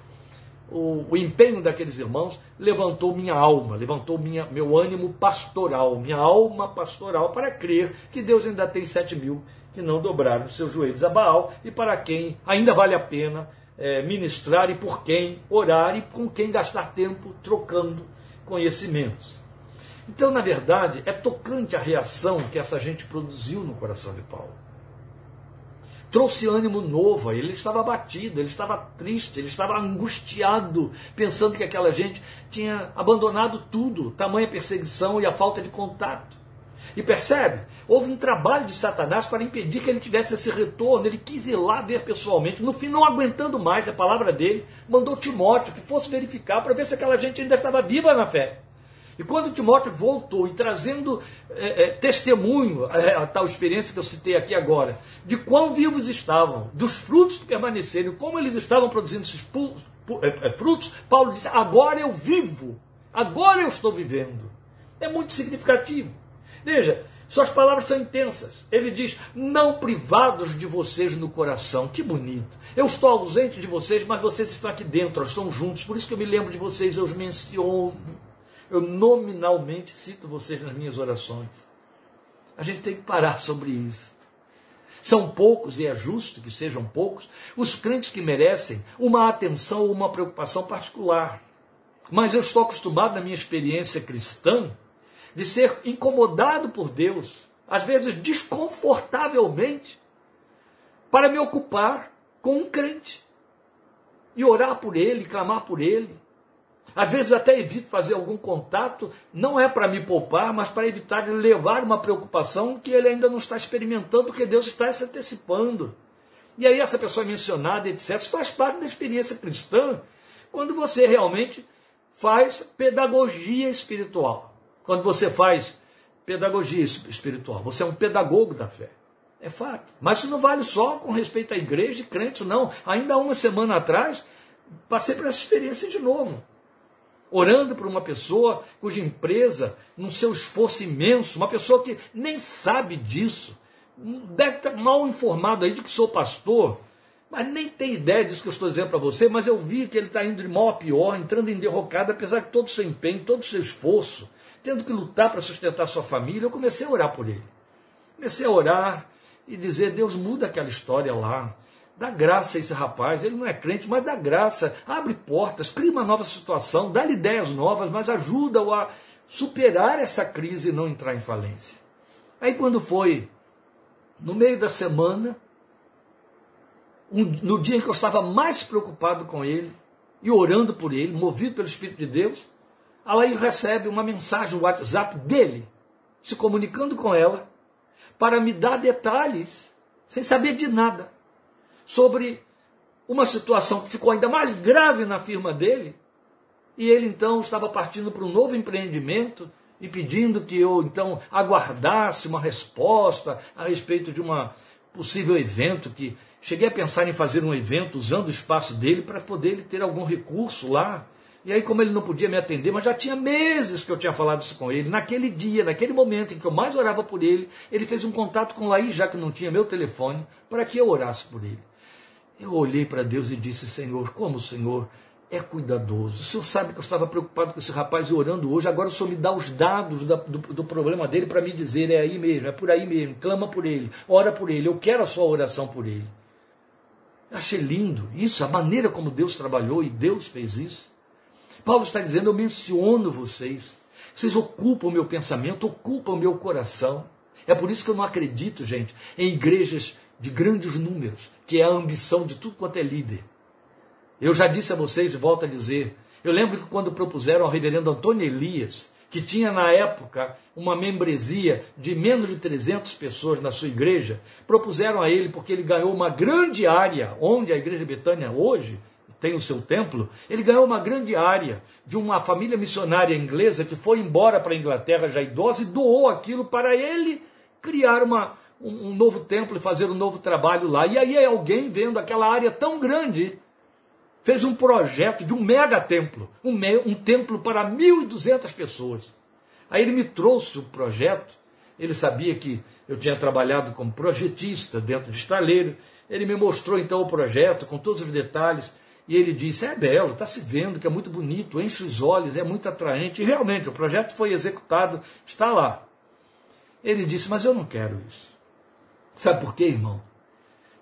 o, o, empenho daqueles irmãos levantou minha alma, levantou minha, meu ânimo pastoral, minha alma pastoral, para crer que Deus ainda tem sete mil que não dobraram seus joelhos a Baal e para quem ainda vale a pena é, ministrar e por quem orar e com quem gastar tempo trocando conhecimentos. Então, na verdade, é tocante a reação que essa gente produziu no coração de Paulo trouxe ânimo novo a ele. Estava abatido, ele estava triste, ele estava angustiado, pensando que aquela gente tinha abandonado tudo, tamanha perseguição e a falta de contato. E percebe? Houve um trabalho de Satanás para impedir que ele tivesse esse retorno. Ele quis ir lá ver pessoalmente. No fim, não aguentando mais a palavra dele, mandou Timóteo que fosse verificar para ver se aquela gente ainda estava viva na fé. E quando Timóteo voltou e trazendo é, é, testemunho, é, a tal experiência que eu citei aqui agora, de quão vivos estavam, dos frutos que permaneceram, como eles estavam produzindo esses é, é, frutos, Paulo disse: agora eu vivo, agora eu estou vivendo. É muito significativo. Veja, suas palavras são intensas. Ele diz: não privados de vocês no coração. Que bonito. Eu estou ausente de vocês, mas vocês estão aqui dentro, estão juntos. Por isso que eu me lembro de vocês, eu os menciono eu nominalmente cito vocês nas minhas orações. A gente tem que parar sobre isso. São poucos, e é justo que sejam poucos, os crentes que merecem uma atenção ou uma preocupação particular. Mas eu estou acostumado, na minha experiência cristã, de ser incomodado por Deus, às vezes desconfortavelmente, para me ocupar com um crente e orar por ele, clamar por ele, às vezes até evito fazer algum contato, não é para me poupar, mas para evitar levar uma preocupação que ele ainda não está experimentando, porque Deus está se antecipando. E aí essa pessoa mencionada, etc., faz parte da experiência cristã, quando você realmente faz pedagogia espiritual. Quando você faz pedagogia espiritual, você é um pedagogo da fé. É fato. Mas isso não vale só com respeito à igreja e crentes, não. Ainda uma semana atrás, passei por essa experiência de novo orando por uma pessoa cuja empresa, no seu esforço imenso, uma pessoa que nem sabe disso, deve estar mal informado aí de que sou pastor, mas nem tem ideia disso que eu estou dizendo para você, mas eu vi que ele está indo de mal a pior, entrando em derrocada, apesar de todo o seu empenho, todo o seu esforço, tendo que lutar para sustentar sua família, eu comecei a orar por ele. Comecei a orar e dizer, Deus muda aquela história lá. Dá graça a esse rapaz, ele não é crente, mas dá graça, abre portas, cria uma nova situação, dá-lhe ideias novas, mas ajuda-o a superar essa crise e não entrar em falência. Aí quando foi no meio da semana, um, no dia em que eu estava mais preocupado com ele e orando por ele, movido pelo Espírito de Deus, Alair recebe uma mensagem no WhatsApp dele, se comunicando com ela, para me dar detalhes, sem saber de nada sobre uma situação que ficou ainda mais grave na firma dele, e ele então estava partindo para um novo empreendimento e pedindo que eu então aguardasse uma resposta a respeito de um possível evento que cheguei a pensar em fazer um evento usando o espaço dele para poder ele ter algum recurso lá. E aí, como ele não podia me atender, mas já tinha meses que eu tinha falado isso com ele, naquele dia, naquele momento em que eu mais orava por ele, ele fez um contato com Laís, já que não tinha meu telefone, para que eu orasse por ele. Eu olhei para Deus e disse: Senhor, como o Senhor é cuidadoso. O senhor sabe que eu estava preocupado com esse rapaz e orando hoje. Agora o senhor me dá os dados da, do, do, problema dele para me dizer: é aí mesmo, é por aí mesmo. Clama por ele, ora por ele. Eu quero a sua oração por ele. Eu achei lindo isso, a maneira como Deus trabalhou e Deus fez isso. Paulo está dizendo: eu menciono vocês. Vocês ocupam o meu pensamento, ocupam o meu coração. É por isso que eu não acredito, gente, em igrejas de grandes números, que é a ambição de tudo quanto é líder. Eu já disse a vocês e volto a dizer. Eu lembro que quando propuseram ao reverendo Antônio Elias, que tinha na época uma membresia de menos de 300 pessoas na sua igreja, propuseram a ele, porque ele ganhou uma grande área, onde a igreja Betânia hoje tem o seu templo, ele ganhou uma grande área de uma família missionária inglesa que foi embora para a Inglaterra já idosa e doou aquilo para ele criar uma, um, um novo templo e fazer um novo trabalho lá. E aí alguém vendo aquela área tão grande fez um projeto de um mega templo, um, me, um templo para 1.200 pessoas. Aí ele me trouxe o projeto, ele sabia que eu tinha trabalhado como projetista dentro de estaleiro, ele me mostrou então o projeto com todos os detalhes, e ele disse, é belo, está se vendo que é muito bonito, enche os olhos, é muito atraente, e realmente o projeto foi executado, está lá. Ele disse, mas eu não quero isso. Sabe por quê, irmão?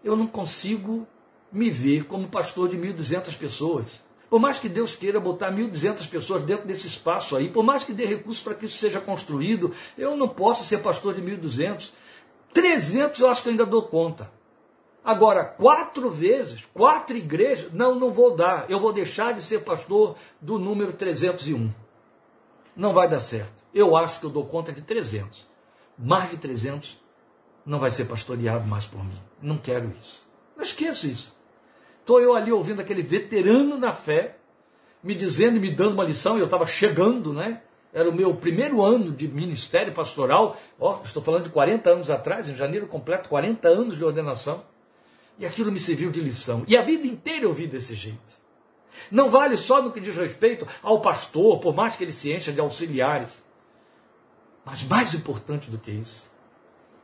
Eu não consigo me ver como pastor de 1.200 pessoas. Por mais que Deus queira botar 1.200 pessoas dentro desse espaço aí, por mais que dê recursos para que isso seja construído, eu não posso ser pastor de 1.200. 300 eu acho que eu ainda dou conta. Agora, quatro vezes, quatro igrejas, não, não vou dar. Eu vou deixar de ser pastor do número 301. Não vai dar certo. Eu acho que eu dou conta de 300. Mais de 300 não vai ser pastoreado mais por mim. Não quero isso. Não esqueça isso. Estou eu ali ouvindo aquele veterano na fé, me dizendo e me dando uma lição, e eu estava chegando, né? Era o meu primeiro ano de ministério pastoral. Ó, oh, estou falando de 40 anos atrás, em janeiro completo 40 anos de ordenação. E aquilo me serviu de lição. E a vida inteira eu vi desse jeito. Não vale só no que diz respeito ao pastor, por mais que ele se encha de auxiliares. Mas mais importante do que isso,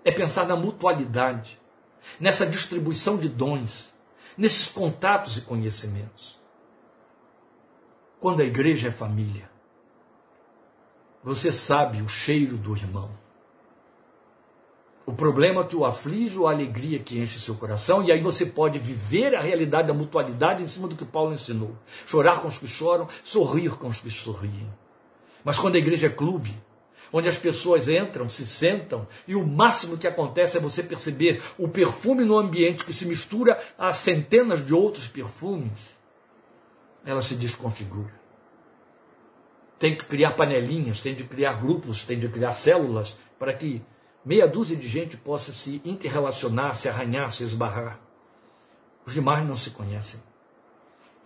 é pensar na mutualidade, nessa distribuição de dons, nesses contatos e conhecimentos. Quando a igreja é família, você sabe o cheiro do irmão. O problema que o aflige ou a alegria que enche seu coração, e aí você pode viver a realidade da mutualidade em cima do que Paulo ensinou. Chorar com os que choram, sorrir com os que sorriem. Mas quando a igreja é clube, onde as pessoas entram, se sentam, e o máximo que acontece é você perceber o perfume no ambiente que se mistura a centenas de outros perfumes, ela se desconfigura. Tem que criar panelinhas, tem de criar grupos, tem de criar células, para que meia dúzia de gente possa se interrelacionar, se arranhar, se esbarrar. Os demais não se conhecem.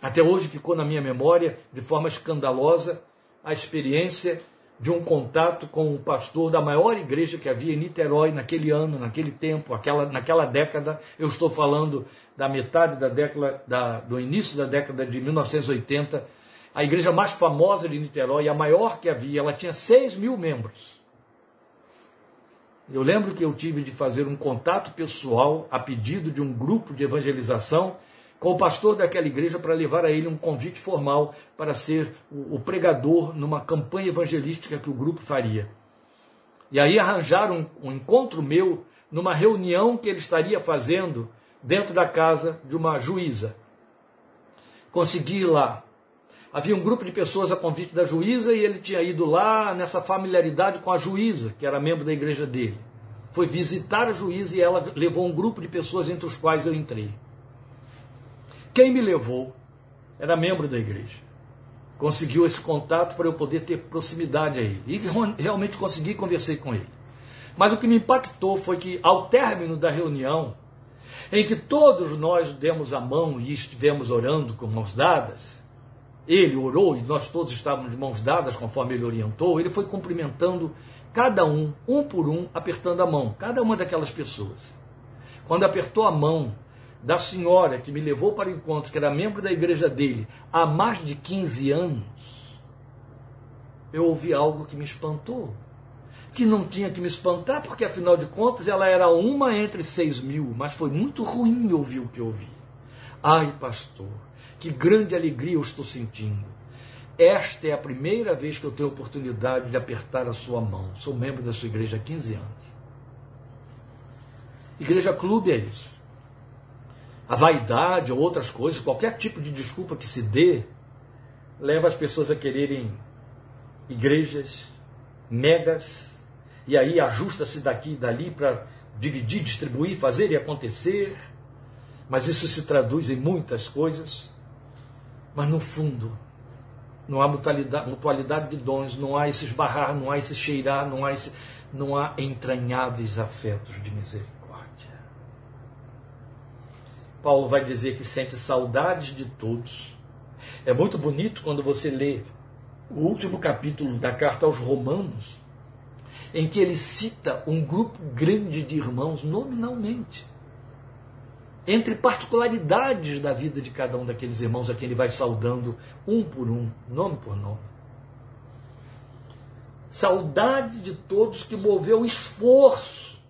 Até hoje ficou na minha memória, de forma escandalosa, a experiência de um contato com o pastor da maior igreja que havia em Niterói naquele ano, naquele tempo, aquela, naquela década. Eu estou falando da metade da década, da, do início da década de 1980. A igreja mais famosa de Niterói, a maior que havia, ela tinha 6 mil membros. Eu lembro que eu tive de fazer um contato pessoal a pedido de um grupo de evangelização com o pastor daquela igreja para levar a ele um convite formal para ser o, pregador numa campanha evangelística que o grupo faria. E aí arranjaram um encontro meu numa reunião que ele estaria fazendo dentro da casa de uma juíza. Consegui ir lá. Havia um grupo de pessoas a convite da juíza e ele tinha ido lá nessa familiaridade com a juíza, que era membro da igreja dele. Foi visitar a juíza e ela levou um grupo de pessoas entre os quais eu entrei. Quem me levou era membro da igreja. Conseguiu esse contato para eu poder ter proximidade a ele. E realmente consegui conversar com ele. Mas o que me impactou foi que, ao término da reunião, em que todos nós demos a mão e estivemos orando com mãos dadas, ele orou e nós todos estávamos de mãos dadas conforme ele orientou, ele foi cumprimentando cada um, um por um, apertando a mão, cada uma daquelas pessoas. Quando apertou a mão da senhora que me levou para o encontro, que era membro da igreja dele, há mais de 15 anos, eu ouvi algo que me espantou. Que não tinha que me espantar, porque afinal de contas ela era uma entre seis mil, mas foi muito ruim ouvir o que eu ouvi. Ai, pastor, que grande alegria eu estou sentindo. Esta é a primeira vez que eu tenho oportunidade de apertar a sua mão. Sou membro da sua igreja há 15 anos. Igreja clube é isso. A vaidade ou outras coisas, qualquer tipo de desculpa que se dê, leva as pessoas a quererem igrejas megas, e aí ajusta-se daqui e dali para dividir, distribuir, fazer e acontecer. Mas isso se traduz em muitas coisas. Mas no fundo, não há mutualidade, de dons, não há esse esbarrar, não há esse cheirar, não há, esse, não há entranháveis afetos de misericórdia. Paulo vai dizer que sente saudades de todos. É muito bonito quando você lê o último capítulo da carta aos Romanos, em que ele cita um grupo grande de irmãos nominalmente, entre particularidades da vida de cada um daqueles irmãos a quem ele vai saudando um por um, nome por nome. Saudade de todos que moveu esforço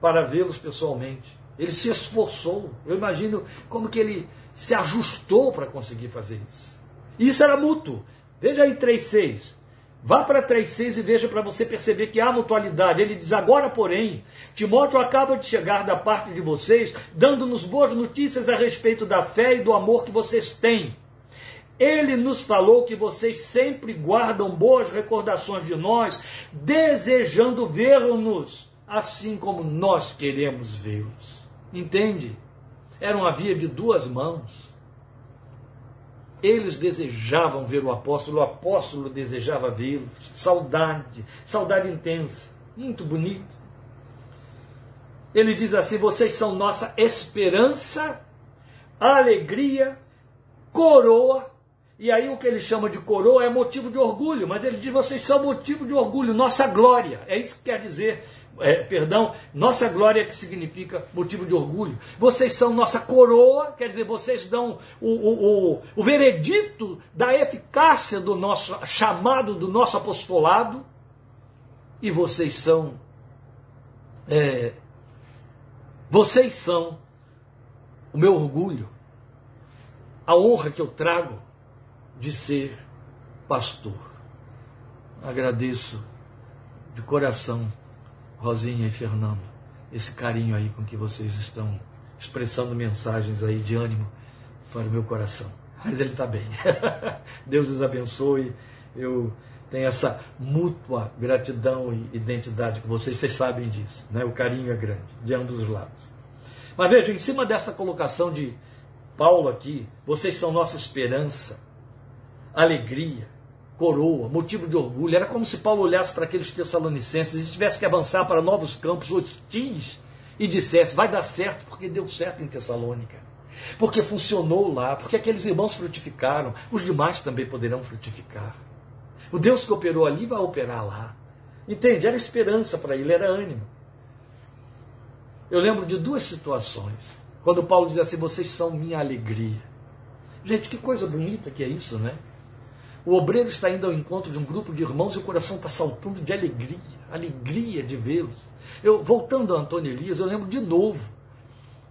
para vê-los pessoalmente. Ele se esforçou. Eu imagino como que ele se ajustou para conseguir fazer isso. E isso era mútuo. Veja aí 3,6. Vá para 3,6 e veja para você perceber que há mutualidade. Ele diz: Agora, porém, Timóteo acaba de chegar da parte de vocês, dando-nos boas notícias a respeito da fé e do amor que vocês têm. Ele nos falou que vocês sempre guardam boas recordações de nós, desejando ver-nos assim como nós queremos vê-los. Entende? Era uma via de duas mãos. Eles desejavam ver o apóstolo, o apóstolo desejava vê-los. Saudade, saudade intensa, muito bonito. Ele diz assim: vocês são nossa esperança, alegria, coroa. E aí o que ele chama de coroa é motivo de orgulho, mas ele diz: vocês são motivo de orgulho, nossa glória. É isso que quer dizer é, perdão, nossa glória que significa motivo de orgulho. Vocês são nossa coroa, quer dizer, vocês dão o, o, o, o veredito da eficácia do nosso chamado, do nosso apostolado. E vocês são. É, vocês são o meu orgulho, a honra que eu trago de ser pastor. Agradeço de coração Rosinha e Fernando, esse carinho aí com que vocês estão expressando mensagens aí de ânimo para o meu coração. Mas ele está bem. Deus os abençoe. Eu tenho essa mútua gratidão e identidade com vocês, vocês sabem disso. Né? O carinho é grande, de ambos os lados. Mas veja, em cima dessa colocação de Paulo aqui, vocês são nossa esperança, alegria, coroa, motivo de orgulho. Era como se Paulo olhasse para aqueles tessalonicenses e tivesse que avançar para novos campos hostis e dissesse: vai dar certo, porque deu certo em Tessalônica. Porque funcionou lá, porque aqueles irmãos frutificaram, os demais também poderão frutificar. O Deus que operou ali vai operar lá. Entende? Era esperança para ele, era ânimo. Eu lembro de duas situações. Quando Paulo diz assim: vocês são minha alegria. Gente, que coisa bonita que é isso, né? O obreiro está indo ao encontro de um grupo de irmãos e o coração está saltando de alegria, alegria de vê-los. Eu, voltando a Antônio Elias, eu lembro de novo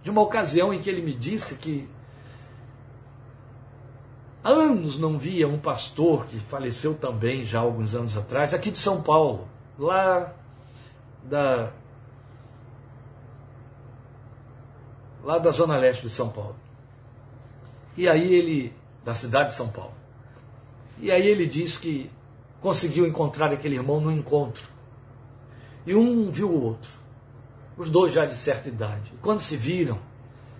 de uma ocasião em que ele me disse que há anos não via um pastor que faleceu também já alguns anos atrás, aqui de São Paulo, lá da lá da zona leste de São Paulo. E aí ele da cidade de São Paulo. E aí ele diz que conseguiu encontrar aquele irmão no encontro. E um viu o outro. Os dois já de certa idade. E quando se viram,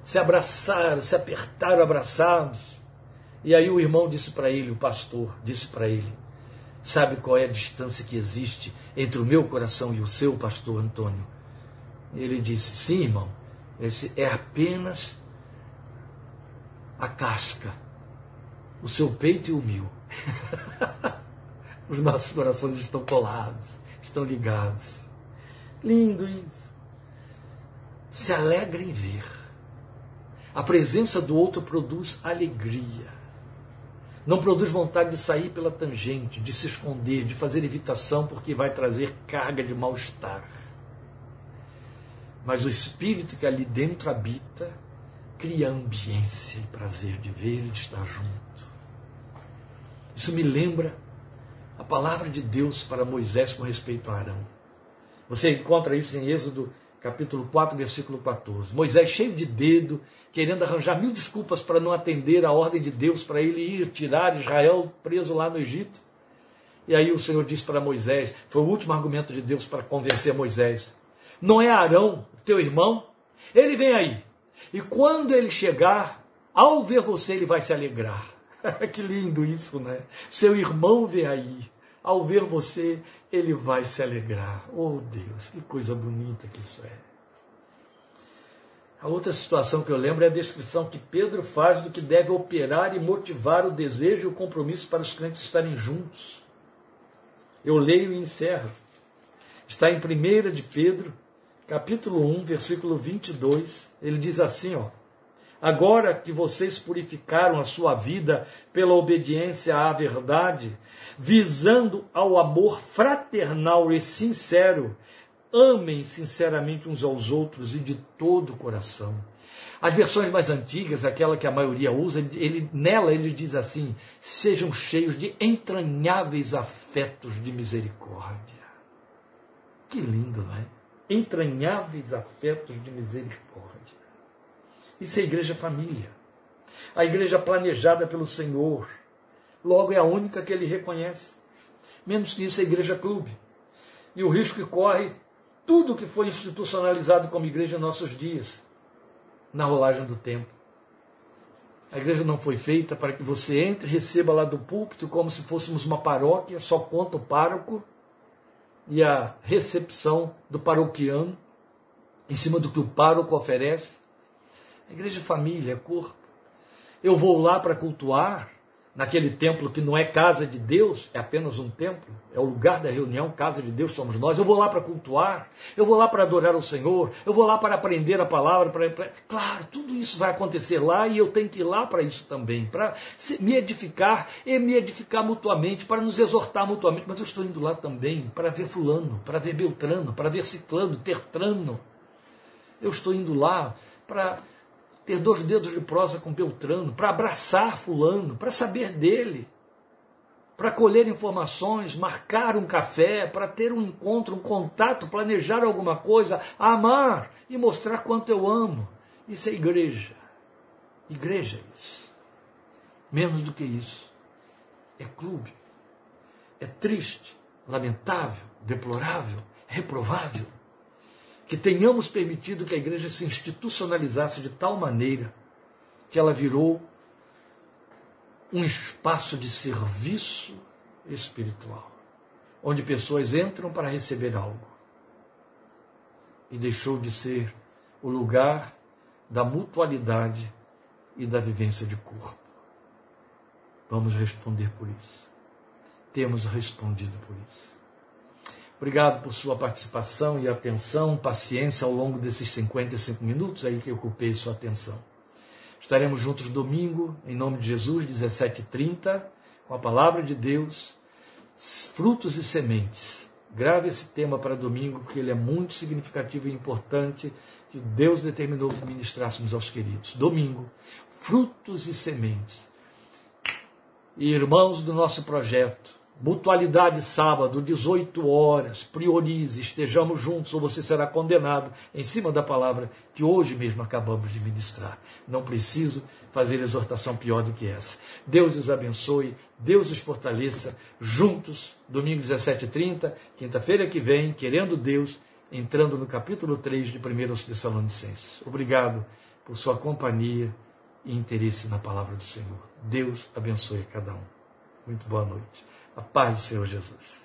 se abraçaram, se apertaram abraçados. E aí o irmão disse para ele, o pastor disse para ele: Sabe qual é a distância que existe entre o meu coração e o seu, pastor Antônio? Ele disse: Sim, irmão. Esse é apenas a casca o seu peito e o meu. Os nossos corações estão colados, estão ligados. Lindo isso. Se alegra em ver. A presença do outro produz alegria. Não produz vontade de sair pela tangente, de se esconder, de fazer evitação, porque vai trazer carga de mal-estar. Mas o espírito que ali dentro habita cria ambiência e prazer de ver e de estar junto. Isso me lembra a palavra de Deus para Moisés com respeito a Arão. Você encontra isso em Êxodo capítulo 4, versículo 14. Moisés cheio de dedo, querendo arranjar mil desculpas para não atender a ordem de Deus para ele ir tirar Israel preso lá no Egito. E aí o Senhor disse para Moisés, foi o último argumento de Deus para convencer Moisés: Não é Arão, teu irmão? Ele vem aí. E quando ele chegar, ao ver você, ele vai se alegrar. que lindo isso, né? Seu irmão vem aí. Ao ver você, ele vai se alegrar. Oh Deus, que coisa bonita que isso é. A outra situação que eu lembro é a descrição que Pedro faz do que deve operar e motivar o desejo e o compromisso para os crentes estarem juntos. Eu leio e encerro. Está em 1 de Pedro, capítulo 1, versículo 22. Ele diz assim, ó: Agora que vocês purificaram a sua vida pela obediência à verdade, visando ao amor fraternal e sincero, amem sinceramente uns aos outros e de todo o coração. As versões mais antigas, aquela que a maioria usa, ele, nela ele diz assim: sejam cheios de entranháveis afetos de misericórdia. Que lindo, não é? Entranháveis afetos de misericórdia. Isso é igreja família. A igreja planejada pelo Senhor. Logo é a única que ele reconhece. Menos que isso é igreja clube. E o risco que corre tudo que foi institucionalizado como igreja em nossos dias, na rolagem do tempo. A igreja não foi feita para que você entre e receba lá do púlpito como se fôssemos uma paróquia, só conta o pároco e a recepção do paroquiano em cima do que o pároco oferece. Igreja é família, é corpo. Eu vou lá para cultuar, naquele templo que não é casa de Deus, é apenas um templo, é o lugar da reunião, casa de Deus somos nós. Eu vou lá para cultuar, eu vou lá para adorar o Senhor, eu vou lá para aprender a palavra. Para... Claro, tudo isso vai acontecer lá e eu tenho que ir lá para isso também, para me edificar e me edificar mutuamente, para nos exortar mutuamente. Mas eu estou indo lá também para ver Fulano, para ver Beltrano, para ver Ciclano, Tertrano. Eu estou indo lá para ter dois dedos de prosa com Beltrano, para abraçar Fulano, para saber dele, para colher informações, marcar um café, para ter um encontro, um contato, planejar alguma coisa, amar e mostrar quanto eu amo. Isso é igreja. Igreja é isso. Menos do que isso. É clube. É triste, lamentável, deplorável, reprovável que tenhamos permitido que a igreja se institucionalizasse de tal maneira que ela virou um espaço de serviço espiritual, onde pessoas entram para receber algo e deixou de ser o lugar da mutualidade e da vivência de corpo. Vamos responder por isso. Temos respondido por isso. Obrigado por sua participação e atenção, paciência ao longo desses 55 minutos aí que eu ocupei sua atenção. Estaremos juntos domingo, em nome de Jesus, 17h30, com a palavra de Deus, frutos e sementes. Grave esse tema para domingo, porque ele é muito significativo e importante, que Deus determinou que ministrássemos aos queridos. Domingo, frutos e sementes. E irmãos do nosso projeto, Mutualidade sábado, 18 horas. Priorize, estejamos juntos ou você será condenado em cima da palavra que hoje mesmo acabamos de ministrar. Não preciso fazer exortação pior do que essa. Deus os abençoe, Deus os fortaleça. Juntos, domingo 17h30, quinta-feira que vem, querendo Deus, entrando no capítulo 3 de 1 Tessalonicenses. Obrigado por sua companhia e interesse na palavra do Senhor. Deus abençoe cada um. Muito boa noite. A paz do Senhor Jesus.